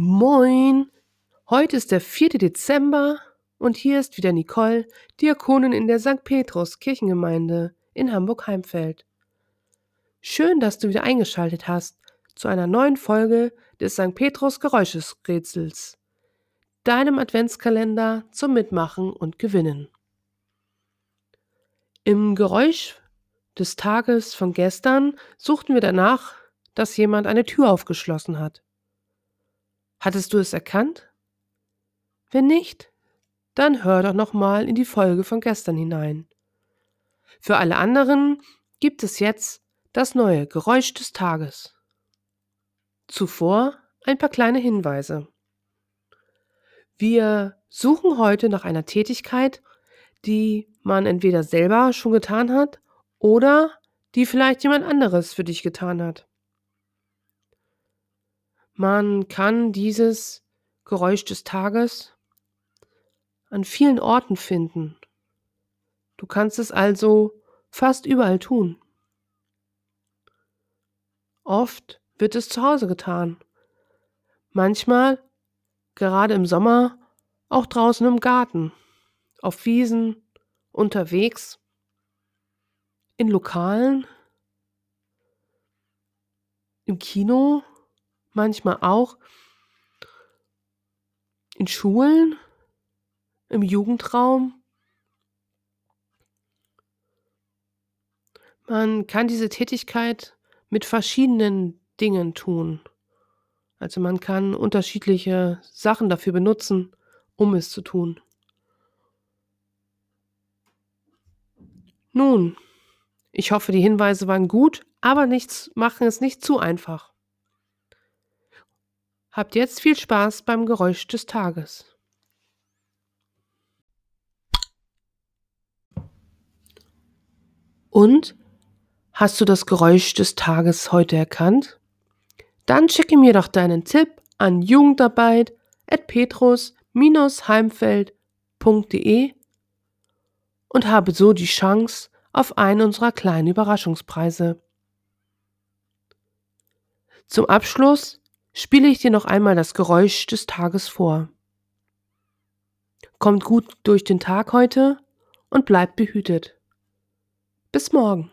Moin! Heute ist der 4. Dezember und hier ist wieder Nicole, Diakonin in der St. Petrus Kirchengemeinde in Hamburg-Heimfeld. Schön, dass du wieder eingeschaltet hast zu einer neuen Folge des St. Petrus Geräuschesrätsels, deinem Adventskalender zum Mitmachen und Gewinnen. Im Geräusch des Tages von gestern suchten wir danach, dass jemand eine Tür aufgeschlossen hat. Hattest du es erkannt? Wenn nicht, dann hör doch noch mal in die Folge von gestern hinein. Für alle anderen gibt es jetzt das neue Geräusch des Tages. Zuvor ein paar kleine Hinweise. Wir suchen heute nach einer Tätigkeit, die man entweder selber schon getan hat oder die vielleicht jemand anderes für dich getan hat. Man kann dieses Geräusch des Tages an vielen Orten finden. Du kannst es also fast überall tun. Oft wird es zu Hause getan. Manchmal, gerade im Sommer, auch draußen im Garten, auf Wiesen, unterwegs, in Lokalen, im Kino, manchmal auch in Schulen, im Jugendraum. Man kann diese Tätigkeit mit verschiedenen Dingen tun. Also man kann unterschiedliche Sachen dafür benutzen, um es zu tun. Nun, ich hoffe, die Hinweise waren gut, aber nichts, machen es nicht zu einfach. Habt jetzt viel Spaß beim Geräusch des Tages. Und? Hast du das Geräusch des Tages heute erkannt? Dann schicke mir doch deinen Tipp an jugendarbeit.petrus-heimfeld.de und habe so die Chance auf einen unserer kleinen Überraschungspreise. Zum Abschluss spiele ich dir noch einmal das Geräusch des Tages vor. Kommt gut durch den Tag heute und bleibt behütet. Bis morgen.